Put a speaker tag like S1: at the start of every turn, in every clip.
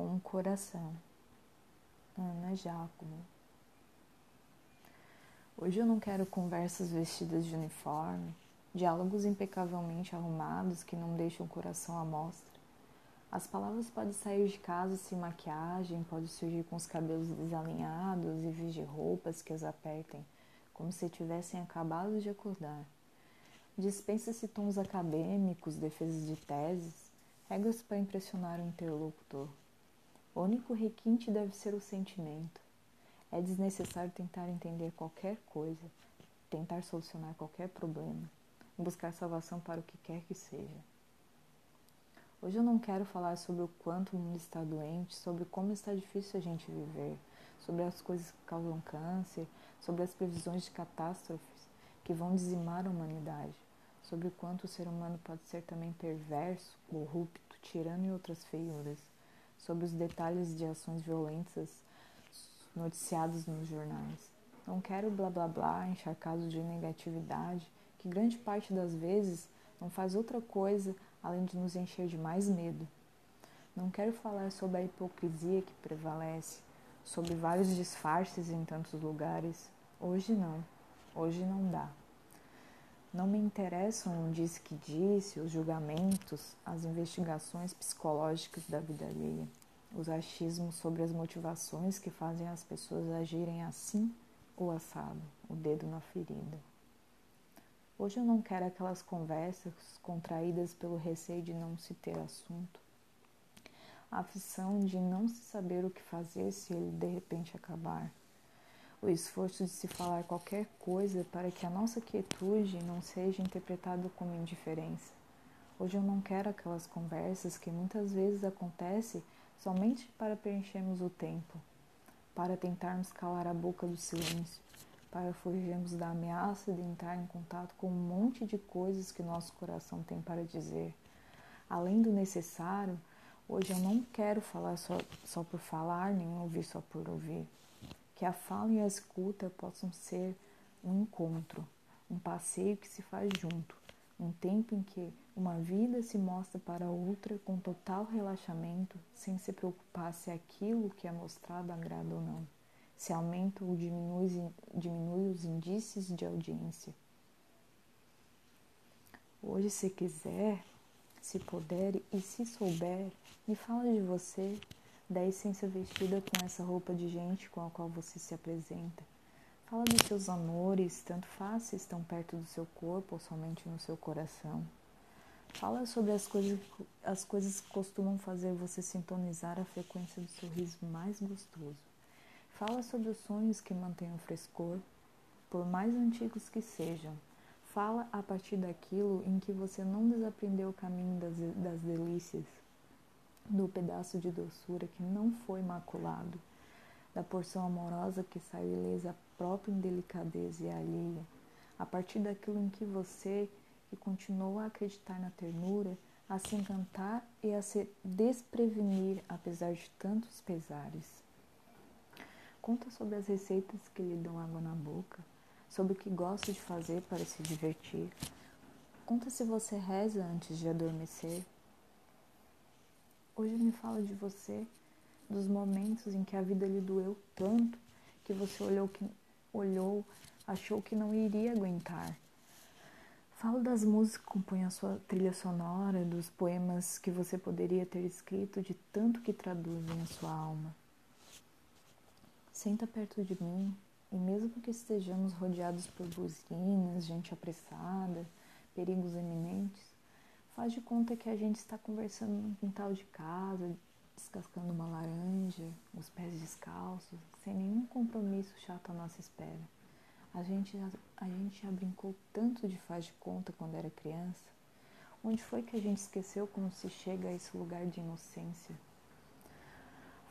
S1: com o coração. Ana Giacomo. Hoje eu não quero conversas vestidas de uniforme, diálogos impecavelmente arrumados que não deixam o coração à mostra. As palavras podem sair de casa sem maquiagem, podem surgir com os cabelos desalinhados e vestir roupas que as apertem, como se tivessem acabado de acordar. Dispensa-se tons acadêmicos, defesas de teses, regras para impressionar o interlocutor. O único requinte deve ser o sentimento. É desnecessário tentar entender qualquer coisa, tentar solucionar qualquer problema, buscar salvação para o que quer que seja. Hoje eu não quero falar sobre o quanto o mundo está doente, sobre como está difícil a gente viver, sobre as coisas que causam câncer, sobre as previsões de catástrofes que vão dizimar a humanidade sobre o quanto o ser humano pode ser também perverso, corrupto, tirano e outras feiuras, sobre os detalhes de ações violentas noticiadas nos jornais. Não quero blá blá blá encharcado de negatividade, que grande parte das vezes não faz outra coisa além de nos encher de mais medo. Não quero falar sobre a hipocrisia que prevalece, sobre vários disfarces em tantos lugares. Hoje não, hoje não dá. Não me interessam o diz que disse, os julgamentos, as investigações psicológicas da vida alheia, os achismos sobre as motivações que fazem as pessoas agirem assim ou assado, o dedo na ferida. Hoje eu não quero aquelas conversas contraídas pelo receio de não se ter assunto, a aflição de não se saber o que fazer se ele de repente acabar o esforço de se falar qualquer coisa para que a nossa quietude não seja interpretada como indiferença. Hoje eu não quero aquelas conversas que muitas vezes acontecem somente para preenchermos o tempo, para tentarmos calar a boca do silêncio, para fugirmos da ameaça de entrar em contato com um monte de coisas que nosso coração tem para dizer. Além do necessário, hoje eu não quero falar só, só por falar, nem ouvir só por ouvir que a fala e a escuta possam ser um encontro, um passeio que se faz junto, um tempo em que uma vida se mostra para outra com total relaxamento, sem se preocupar se aquilo que é mostrado agrada ou não, se aumenta ou diminui, diminui os indícios de audiência. Hoje, se quiser, se puder e se souber, me fala de você, da essência vestida com essa roupa de gente com a qual você se apresenta. Fala dos seus amores, tanto faz se estão perto do seu corpo ou somente no seu coração. Fala sobre as coisas, as coisas que costumam fazer você sintonizar a frequência do sorriso mais gostoso. Fala sobre os sonhos que mantêm o frescor, por mais antigos que sejam. Fala a partir daquilo em que você não desaprendeu o caminho das, das delícias, do pedaço de doçura que não foi maculado, da porção amorosa que saiu ilesa a própria indelicadeza e alheia, a partir daquilo em que você, que continuou a acreditar na ternura, a se encantar e a se desprevenir apesar de tantos pesares. Conta sobre as receitas que lhe dão água na boca, sobre o que gosta de fazer para se divertir. Conta se você reza antes de adormecer, Hoje me fala de você, dos momentos em que a vida lhe doeu tanto que você olhou, que, olhou achou que não iria aguentar. Fala das músicas que compõem a sua trilha sonora, dos poemas que você poderia ter escrito de tanto que traduzem a sua alma. Senta perto de mim e mesmo que estejamos rodeados por buzinas, gente apressada, perigos eminentes, Faz de conta que a gente está conversando no quintal de casa, descascando uma laranja, os pés descalços, sem nenhum compromisso chato à nossa espera. A gente, a, a gente já brincou tanto de faz de conta quando era criança. Onde foi que a gente esqueceu como se chega a esse lugar de inocência?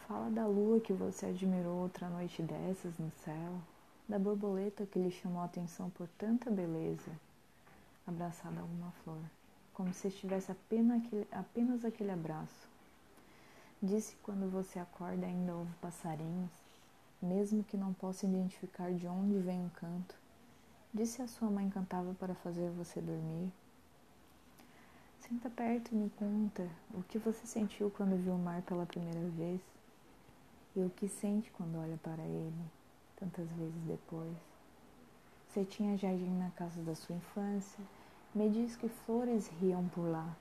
S1: Fala da lua que você admirou outra noite dessas no céu, da borboleta que lhe chamou a atenção por tanta beleza, abraçada a uma flor como se estivesse apenas aquele, apenas aquele abraço. Disse quando você acorda ainda ouve passarinhos, mesmo que não possa identificar de onde vem o canto. Disse a sua mãe cantava para fazer você dormir. Senta perto e me conta o que você sentiu quando viu o mar pela primeira vez e o que sente quando olha para ele tantas vezes depois. Você tinha jardim na casa da sua infância, me diz que flores riam por lá.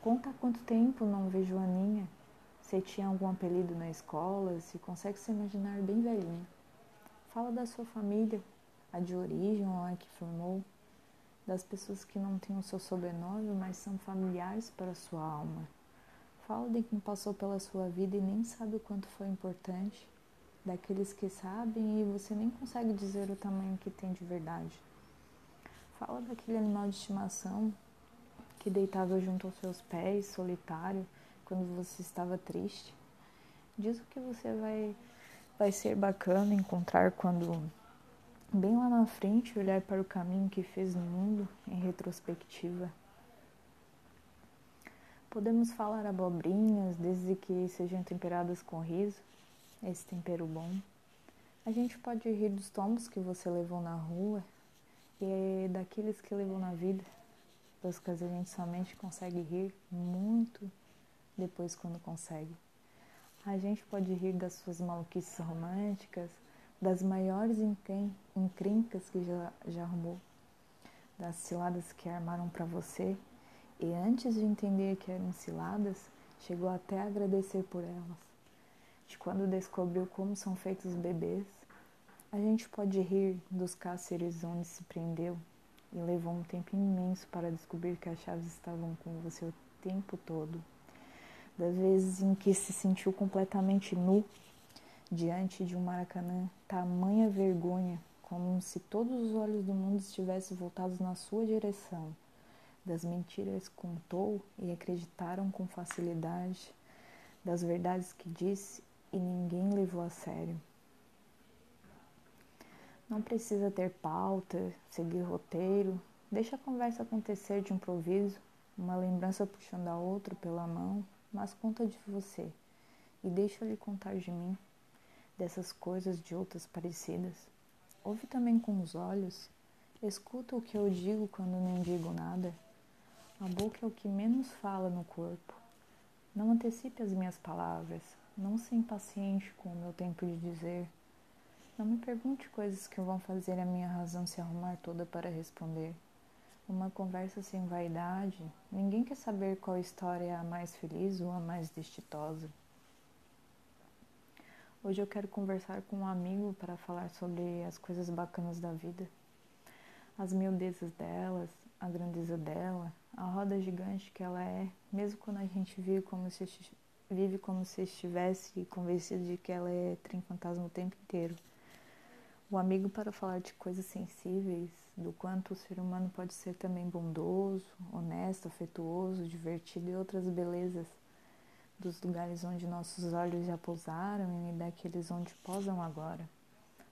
S1: Conta quanto tempo não vejo Joaninha. Se tinha algum apelido na escola, se consegue se imaginar bem velhinha. Fala da sua família, a de origem ou a que formou das pessoas que não têm o seu sobrenome, mas são familiares para a sua alma. Fala de quem passou pela sua vida e nem sabe o quanto foi importante, daqueles que sabem e você nem consegue dizer o tamanho que tem de verdade. Fala daquele animal de estimação que deitava junto aos seus pés, solitário, quando você estava triste. Diz o que você vai, vai ser bacana encontrar quando bem lá na frente, olhar para o caminho que fez no mundo em retrospectiva. Podemos falar abobrinhas, desde que sejam temperadas com riso, esse tempero bom. A gente pode rir dos tombos que você levou na rua e daqueles que levou na vida, pois que a gente somente consegue rir muito depois quando consegue. A gente pode rir das suas maluquices românticas, das maiores encrencas que já, já arrumou, das ciladas que armaram para você e antes de entender que eram ciladas, chegou até a agradecer por elas. De quando descobriu como são feitos os bebês, a gente pode rir dos cárceres onde se prendeu e levou um tempo imenso para descobrir que as chaves estavam com você o tempo todo. Das vezes em que se sentiu completamente nu diante de um Maracanã, tamanha vergonha, como se todos os olhos do mundo estivessem voltados na sua direção. Das mentiras contou e acreditaram com facilidade, das verdades que disse e ninguém levou a sério. Não precisa ter pauta, seguir roteiro, deixa a conversa acontecer de improviso, uma lembrança puxando a outra pela mão, mas conta de você e deixa lhe contar de mim dessas coisas de outras parecidas. Ouve também com os olhos, escuta o que eu digo quando não digo nada. A boca é o que menos fala no corpo. Não antecipe as minhas palavras, não se impaciente com o meu tempo de dizer. Não me pergunte coisas que vão fazer a minha razão se arrumar toda para responder. Uma conversa sem vaidade, ninguém quer saber qual história é a mais feliz ou a mais destitosa. Hoje eu quero conversar com um amigo para falar sobre as coisas bacanas da vida, as miudezas delas, a grandeza dela, a roda gigante que ela é, mesmo quando a gente vive como se, vive como se estivesse convencido de que ela é trem fantasma o tempo inteiro. O amigo para falar de coisas sensíveis, do quanto o ser humano pode ser também bondoso, honesto, afetuoso, divertido e outras belezas dos lugares onde nossos olhos já pousaram e daqueles onde posam agora.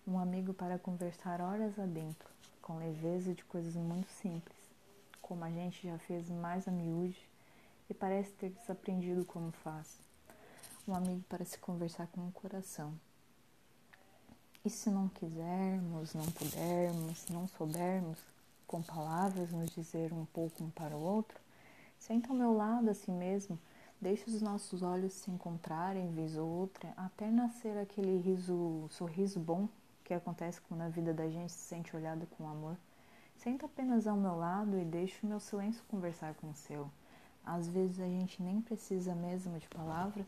S1: Um amigo para conversar horas adentro, com leveza de coisas muito simples, como a gente já fez mais a miúde e parece ter desaprendido como faz. Um amigo para se conversar com o coração. E se não quisermos, não pudermos, não soubermos, com palavras nos dizer um pouco um para o outro, senta ao meu lado assim mesmo Deixa os nossos olhos se encontrarem vez ou outra, até nascer aquele riso, sorriso bom que acontece quando a vida da gente se sente olhada com amor. Senta apenas ao meu lado e deixa o meu silêncio conversar com o seu. Às vezes a gente nem precisa mesmo de palavras.